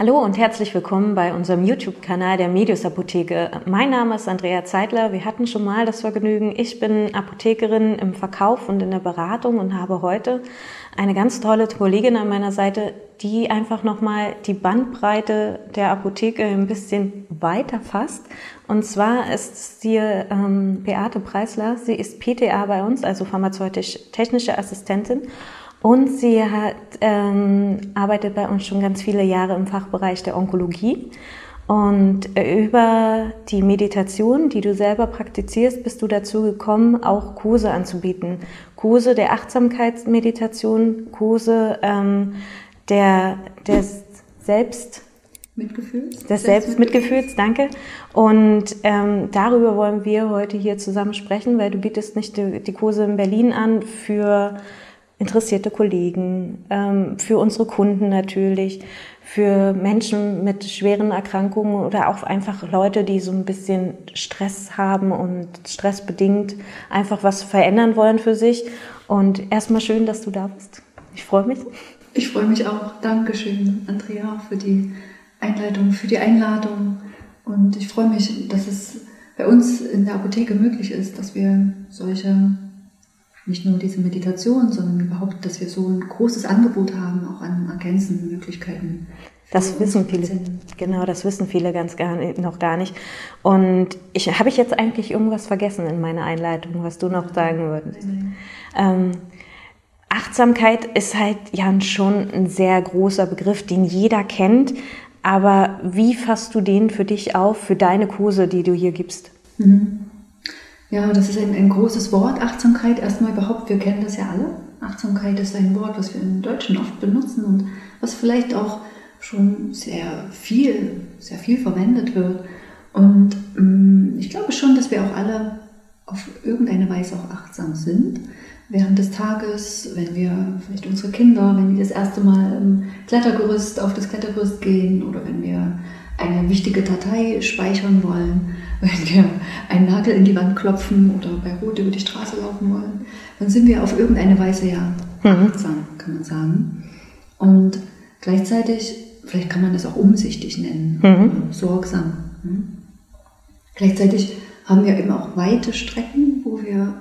Hallo und herzlich willkommen bei unserem YouTube-Kanal der Medius Apotheke. Mein Name ist Andrea Zeitler. Wir hatten schon mal das Vergnügen. Ich bin Apothekerin im Verkauf und in der Beratung und habe heute eine ganz tolle Kollegin an meiner Seite, die einfach nochmal die Bandbreite der Apotheke ein bisschen weiter fasst. Und zwar ist sie ähm, Beate Preisler. Sie ist PTA bei uns, also pharmazeutisch-technische Assistentin und sie hat, ähm, arbeitet bei uns schon ganz viele Jahre im Fachbereich der Onkologie. Und über die Meditation, die du selber praktizierst, bist du dazu gekommen, auch Kurse anzubieten. Kurse der Achtsamkeitsmeditation, Kurse ähm, der, des Selbst Mitgefühls. Des Selbstmitgefühls, danke. Und ähm, darüber wollen wir heute hier zusammen sprechen, weil du bietest nicht die, die Kurse in Berlin an für interessierte Kollegen, ähm, für unsere Kunden natürlich, für Menschen mit schweren Erkrankungen oder auch einfach Leute, die so ein bisschen Stress haben und stressbedingt einfach was verändern wollen für sich. Und erstmal schön, dass du da bist. Ich freue mich. Ich freue mich auch. Dankeschön, Andrea, für die Einleitung, für die Einladung. Und ich freue mich, dass es bei uns in der Apotheke möglich ist, dass wir solche nicht nur diese Meditation, sondern überhaupt, dass wir so ein großes Angebot haben, auch an ergänzenden Möglichkeiten. Das wissen viele, genau, das wissen viele ganz gar nicht, noch gar nicht. Und ich habe ich jetzt eigentlich irgendwas vergessen in meiner Einleitung, was du noch sagen würdest. Ähm, Achtsamkeit ist halt ja schon ein sehr großer Begriff, den jeder kennt. Aber wie fasst du den für dich auf, für deine Kurse, die du hier gibst? Mhm. Ja, das ist ein, ein großes Wort, Achtsamkeit. Erstmal überhaupt, wir kennen das ja alle. Achtsamkeit ist ein Wort, was wir im Deutschen oft benutzen und was vielleicht auch schon sehr viel, sehr viel verwendet wird. Und ähm, ich glaube schon, dass wir auch alle auf irgendeine Weise auch achtsam sind. Während des Tages, wenn wir vielleicht unsere Kinder, wenn die das erste Mal im Klettergerüst auf das Klettergerüst gehen oder wenn wir eine wichtige Datei speichern wollen, wenn wir einen Nagel in die Wand klopfen oder bei Rot über die Straße laufen wollen, dann sind wir auf irgendeine Weise ja mhm. achtsam, kann man sagen. Und gleichzeitig, vielleicht kann man das auch umsichtig nennen, mhm. sorgsam. Mhm. Gleichzeitig haben wir eben auch weite Strecken, wo wir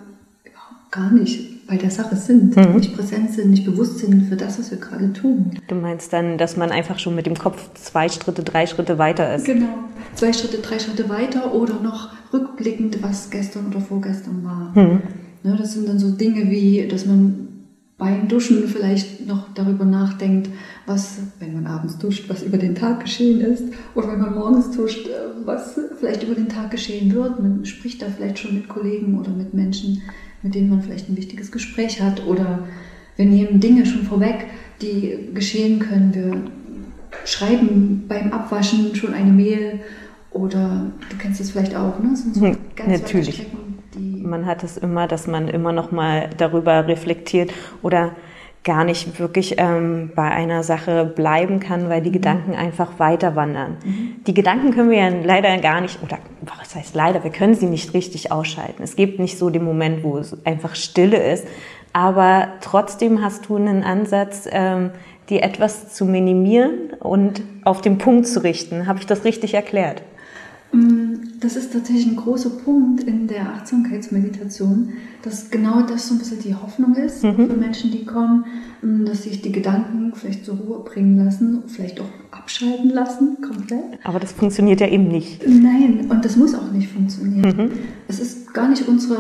überhaupt gar nicht bei der Sache sind, mhm. nicht präsent sind, nicht bewusst sind für das, was wir gerade tun. Du meinst dann, dass man einfach schon mit dem Kopf zwei Schritte, drei Schritte weiter ist? Genau, zwei Schritte, drei Schritte weiter oder noch rückblickend, was gestern oder vorgestern war. Mhm. Ja, das sind dann so Dinge wie, dass man beim Duschen vielleicht noch darüber nachdenkt, was, wenn man abends duscht, was über den Tag geschehen ist, oder wenn man morgens duscht, was vielleicht über den Tag geschehen wird. Man spricht da vielleicht schon mit Kollegen oder mit Menschen, mit denen man vielleicht ein wichtiges Gespräch hat oder wir nehmen Dinge schon vorweg, die geschehen können. Wir schreiben beim Abwaschen schon eine Mail oder du kennst das vielleicht auch, ne? So hm, ganz Natürlich. man hat es immer, dass man immer noch mal darüber reflektiert oder gar nicht wirklich ähm, bei einer Sache bleiben kann, weil die mhm. Gedanken einfach weiter wandern. Mhm. Die Gedanken können wir ja leider gar nicht, oder was heißt leider, wir können sie nicht richtig ausschalten. Es gibt nicht so den Moment, wo es einfach Stille ist, aber trotzdem hast du einen Ansatz, ähm, die etwas zu minimieren und auf den Punkt zu richten. Habe ich das richtig erklärt? Mm, das ist tatsächlich ein großer Punkt in der Achtsamkeitsmeditation, dass genau das so ein bisschen die Hoffnung ist mhm. für Menschen, die kommen, mm, dass sich die Gedanken vielleicht zur Ruhe bringen lassen, vielleicht auch abschalten lassen, komplett. Aber das funktioniert ja eben nicht. Nein, und das muss auch nicht funktionieren. Mhm. Es ist gar nicht unsere,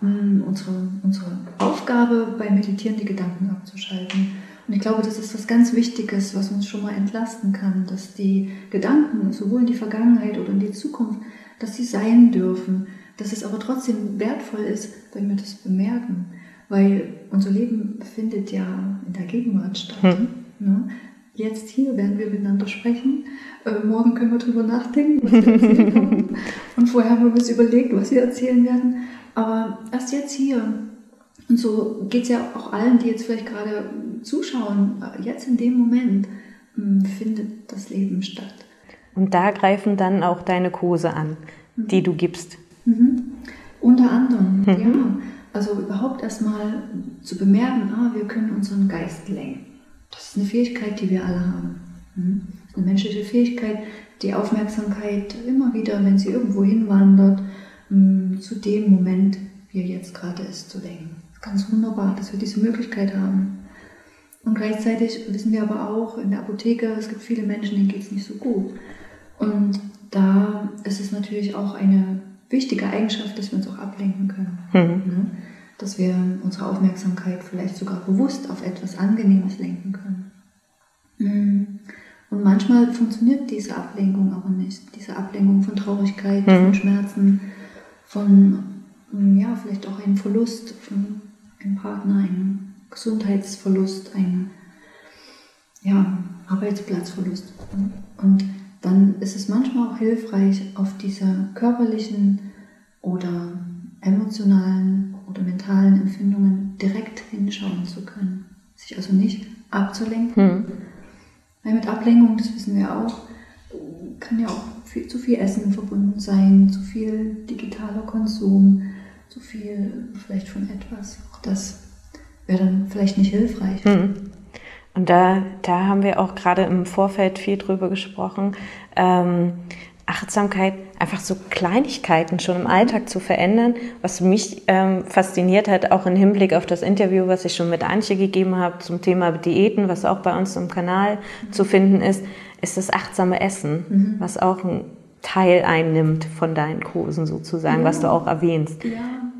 mm, unsere, unsere Aufgabe, bei Meditieren die Gedanken abzuschalten und ich glaube, das ist was ganz Wichtiges, was uns schon mal entlasten kann, dass die Gedanken, sowohl in die Vergangenheit oder in die Zukunft, dass sie sein dürfen, dass es aber trotzdem wertvoll ist, wenn wir das bemerken, weil unser Leben findet ja in der Gegenwart statt. Hm. Ne? Jetzt hier werden wir miteinander sprechen. Äh, morgen können wir drüber nachdenken, was wir erzählen haben. Und vorher haben wir uns überlegt, was wir erzählen werden. Aber erst jetzt hier und so geht es ja auch allen, die jetzt vielleicht gerade zuschauen, jetzt in dem Moment hm, findet das Leben statt. Und da greifen dann auch deine Kurse an, mhm. die du gibst. Mhm. Unter anderem, mhm. ja. Also überhaupt erstmal zu bemerken, ah, wir können unseren Geist lenken. Das ist eine Fähigkeit, die wir alle haben. Mhm. eine menschliche Fähigkeit, die Aufmerksamkeit immer wieder, wenn sie irgendwo hinwandert, mm, zu dem Moment, wie er jetzt gerade ist, zu denken. Ganz wunderbar, dass wir diese Möglichkeit haben. Und gleichzeitig wissen wir aber auch in der Apotheke, es gibt viele Menschen, denen geht es nicht so gut. Und da ist es natürlich auch eine wichtige Eigenschaft, dass wir uns auch ablenken können. Mhm. Ne? Dass wir unsere Aufmerksamkeit vielleicht sogar bewusst auf etwas Angenehmes lenken können. Mhm. Und manchmal funktioniert diese Ablenkung aber nicht. Diese Ablenkung von Traurigkeit, mhm. von Schmerzen, von ja, vielleicht auch einem Verlust von einem Partner, einem Gesundheitsverlust, einem ja, Arbeitsplatzverlust. Und dann ist es manchmal auch hilfreich, auf diese körperlichen oder emotionalen oder mentalen Empfindungen direkt hinschauen zu können. Sich also nicht abzulenken. Hm. Weil mit Ablenkung, das wissen wir auch, kann ja auch viel, zu viel Essen verbunden sein, zu viel digitaler Konsum, zu viel vielleicht von etwas. Auch das wäre dann vielleicht nicht hilfreich. Hm. Und da, da haben wir auch gerade im Vorfeld viel drüber gesprochen. Ähm, Achtsamkeit, einfach so Kleinigkeiten schon im Alltag zu verändern, was mich ähm, fasziniert hat, auch im Hinblick auf das Interview, was ich schon mit Antje gegeben habe zum Thema Diäten, was auch bei uns im Kanal mhm. zu finden ist, ist das achtsame Essen, mhm. was auch ein Teil einnimmt von deinen Kursen sozusagen, ja. was du auch erwähnst. Ja,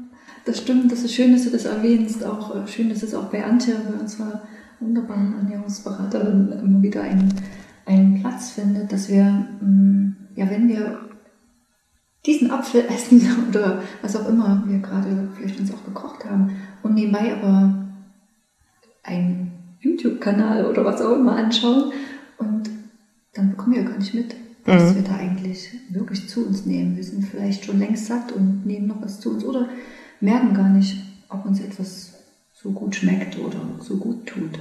das stimmt, das ist schön, dass du das erwähnst, auch äh, schön, dass es auch bei Antje, bei unserer wunderbaren Ernährungsberaterin immer wieder einen, einen Platz findet, dass wir, mm, ja, wenn wir diesen Apfel essen oder was auch immer wir gerade vielleicht uns auch gekocht haben und nebenbei aber einen YouTube-Kanal oder was auch immer anschauen und dann bekommen wir gar nicht mit, was mhm. wir da eigentlich wirklich zu uns nehmen. Wir sind vielleicht schon längst satt und nehmen noch was zu uns oder merken gar nicht, ob uns etwas so gut schmeckt oder so gut tut.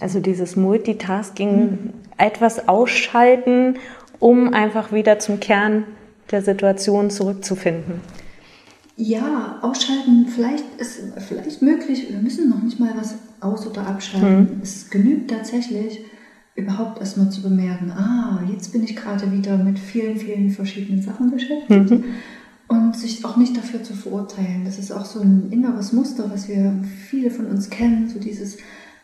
Also dieses Multitasking, mhm. etwas ausschalten, um einfach wieder zum Kern der Situation zurückzufinden. Ja, ausschalten vielleicht ist vielleicht möglich. Wir müssen noch nicht mal was aus- oder abschalten. Mhm. Es genügt tatsächlich, überhaupt erstmal zu bemerken, ah, jetzt bin ich gerade wieder mit vielen, vielen verschiedenen Sachen beschäftigt. Mhm. Und sich auch nicht dafür zu verurteilen. Das ist auch so ein inneres Muster, was wir viele von uns kennen, so dieses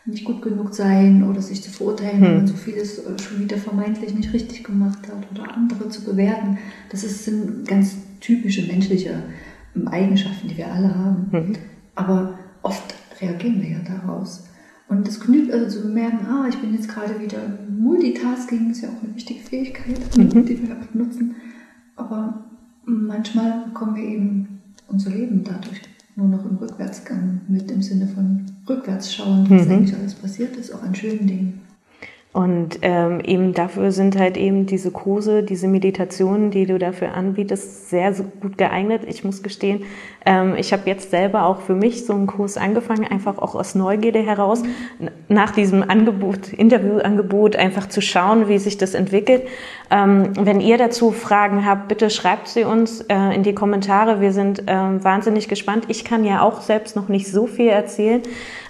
nicht gut genug sein oder sich zu verurteilen, hm. wenn man so vieles äh, schon wieder vermeintlich nicht richtig gemacht hat oder andere zu bewerten. Das ist, sind ganz typische menschliche ähm, Eigenschaften, die wir alle haben. Hm. Aber oft reagieren wir ja daraus. Und es genügt also zu bemerken, ah, ich bin jetzt gerade wieder Multitasking, ist ja auch eine wichtige Fähigkeit, mhm. die wir nutzen. Aber manchmal bekommen wir eben unser Leben dadurch nur noch im Rückwärtsgang mit im Sinne von rückwärts schauen, was mhm. eigentlich alles passiert ist, auch an schönen Dingen. Und ähm, eben dafür sind halt eben diese Kurse, diese Meditationen, die du dafür anbietest, sehr gut geeignet. Ich muss gestehen, ähm, ich habe jetzt selber auch für mich so einen Kurs angefangen, einfach auch aus Neugierde heraus, nach diesem Angebot, Interviewangebot, einfach zu schauen, wie sich das entwickelt. Ähm, wenn ihr dazu Fragen habt, bitte schreibt sie uns äh, in die Kommentare. Wir sind ähm, wahnsinnig gespannt. Ich kann ja auch selbst noch nicht so viel erzählen.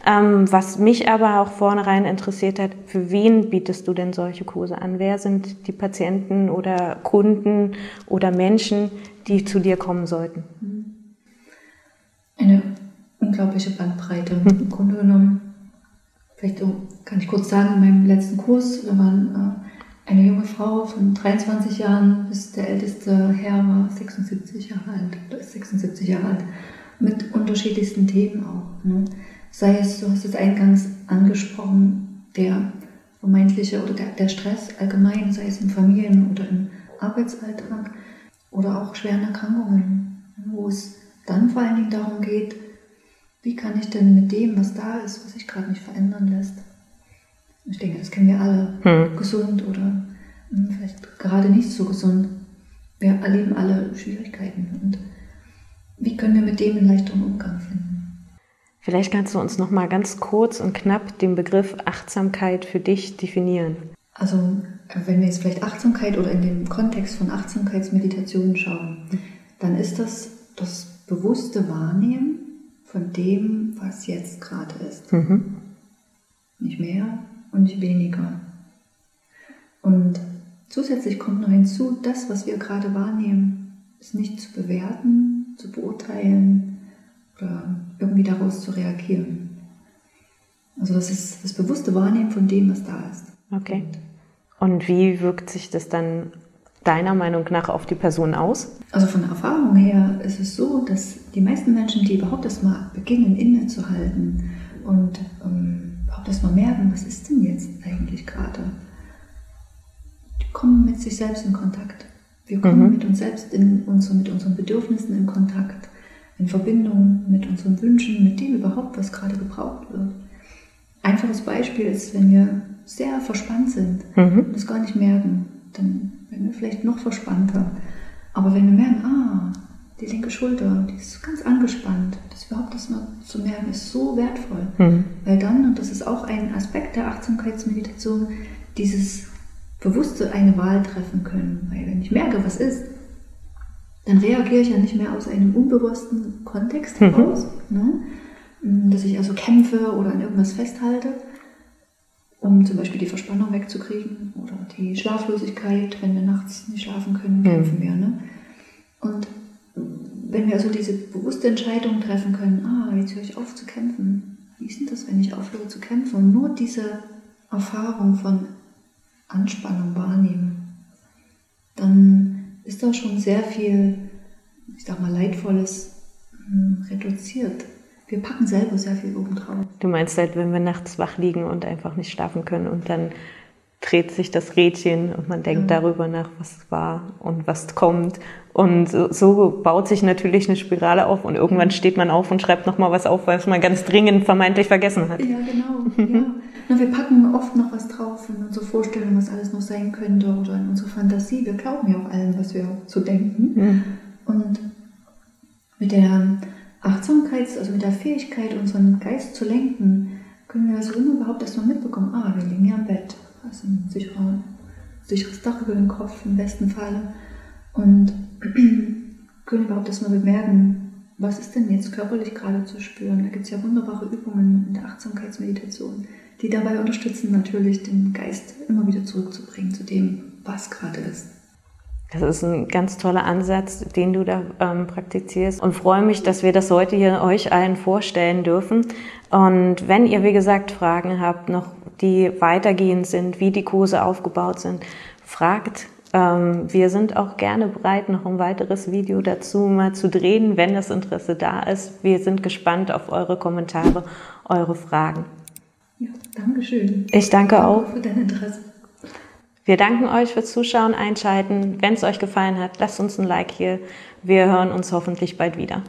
Ähm, was mich aber auch vornherein interessiert hat, für wen bietest du denn solche Kurse an? Wer sind die Patienten oder Kunden oder Menschen, die zu dir kommen sollten? Eine unglaubliche Bandbreite im Grunde genommen. Vielleicht kann ich kurz sagen, in meinem letzten Kurs, da waren äh, eine junge Frau von 23 Jahren bis der älteste Herr war 76 Jahre alt, oder ist 76 Jahre alt, mit unterschiedlichsten Themen auch. Ne? sei es, du hast es eingangs angesprochen, der vermeintliche oder der, der Stress allgemein, sei es im Familien- oder im Arbeitsalltag oder auch schweren Erkrankungen, wo es dann vor allen Dingen darum geht, wie kann ich denn mit dem, was da ist, was sich gerade nicht verändern lässt, ich denke, das kennen wir alle, hm. gesund oder hm, vielleicht gerade nicht so gesund. Wir erleben alle Schwierigkeiten und wie können wir mit dem einen leichteren Umgang finden? Vielleicht kannst du uns noch mal ganz kurz und knapp den Begriff Achtsamkeit für dich definieren. Also, wenn wir jetzt vielleicht Achtsamkeit oder in den Kontext von Achtsamkeitsmeditationen schauen, dann ist das das bewusste Wahrnehmen von dem, was jetzt gerade ist. Mhm. Nicht mehr und weniger. Und zusätzlich kommt noch hinzu, das, was wir gerade wahrnehmen, ist nicht zu bewerten, zu beurteilen oder irgendwie daraus zu reagieren. Also das ist das bewusste Wahrnehmen von dem, was da ist. Okay. Und wie wirkt sich das dann deiner Meinung nach auf die Person aus? Also von der Erfahrung her ist es so, dass die meisten Menschen, die überhaupt erst mal beginnen, innezuhalten und ähm, überhaupt erst mal merken, was ist denn jetzt eigentlich gerade, die kommen mit sich selbst in Kontakt. Wir kommen mhm. mit uns selbst in uns mit unseren Bedürfnissen in Kontakt, in Verbindung mit unseren Wünschen, mit dem überhaupt, was gerade gebraucht wird. Einfaches Beispiel ist, wenn wir sehr verspannt sind mhm. und es gar nicht merken, dann werden wir vielleicht noch verspannter. Aber wenn wir merken, ah, die linke Schulter, die ist ganz angespannt, das überhaupt das mal zu merken, ist so wertvoll. Mhm. Weil dann, und das ist auch ein Aspekt der Achtsamkeitsmeditation, dieses bewusste eine Wahl treffen können. Weil wenn ich merke, was ist, dann reagiere ich ja nicht mehr aus einem unbewussten Kontext mhm. heraus. Mhm. Ne? dass ich also kämpfe oder an irgendwas festhalte, um zum Beispiel die Verspannung wegzukriegen oder die Schlaflosigkeit, wenn wir nachts nicht schlafen können, mhm. kämpfen mhm. wir. Ne? Und wenn wir also diese bewusste Entscheidung treffen können, ah, jetzt höre ich auf zu kämpfen. Wie ist denn das, wenn ich aufhöre zu kämpfen und nur diese Erfahrung von Anspannung wahrnehmen, dann ist da schon sehr viel, ich sag mal, Leidvolles hm, reduziert wir packen selber sehr viel oben drauf. Du meinst halt, wenn wir nachts wach liegen und einfach nicht schlafen können und dann dreht sich das Rädchen und man denkt ja. darüber nach, was war und was kommt. Und so baut sich natürlich eine Spirale auf und irgendwann steht man auf und schreibt nochmal was auf, was man ganz dringend vermeintlich vergessen hat. Ja, genau. ja. Na, wir packen oft noch was drauf in unsere Vorstellung, was alles noch sein könnte oder in unsere Fantasie. Wir glauben ja auch allem, was wir so denken. Mhm. Und mit der Achtsamkeit, also mit der Fähigkeit, unseren Geist zu lenken, können wir also immer überhaupt erstmal mitbekommen, ah, wir liegen ja im Bett, also ein sicherer, sicheres Dach über dem Kopf im besten Falle und können überhaupt erstmal bemerken, was ist denn jetzt körperlich gerade zu spüren. Da gibt es ja wunderbare Übungen in der Achtsamkeitsmeditation, die dabei unterstützen, natürlich den Geist immer wieder zurückzubringen zu dem, was gerade ist. Das ist ein ganz toller Ansatz, den du da ähm, praktizierst und freue mich, dass wir das heute hier euch allen vorstellen dürfen. Und wenn ihr, wie gesagt, Fragen habt, noch die weitergehend sind, wie die Kurse aufgebaut sind, fragt. Ähm, wir sind auch gerne bereit, noch ein weiteres Video dazu mal zu drehen, wenn das Interesse da ist. Wir sind gespannt auf eure Kommentare, eure Fragen. Ja, danke schön. Ich danke, danke auch für dein Interesse. Wir danken euch fürs Zuschauen, Einschalten. Wenn es euch gefallen hat, lasst uns ein Like hier. Wir hören uns hoffentlich bald wieder.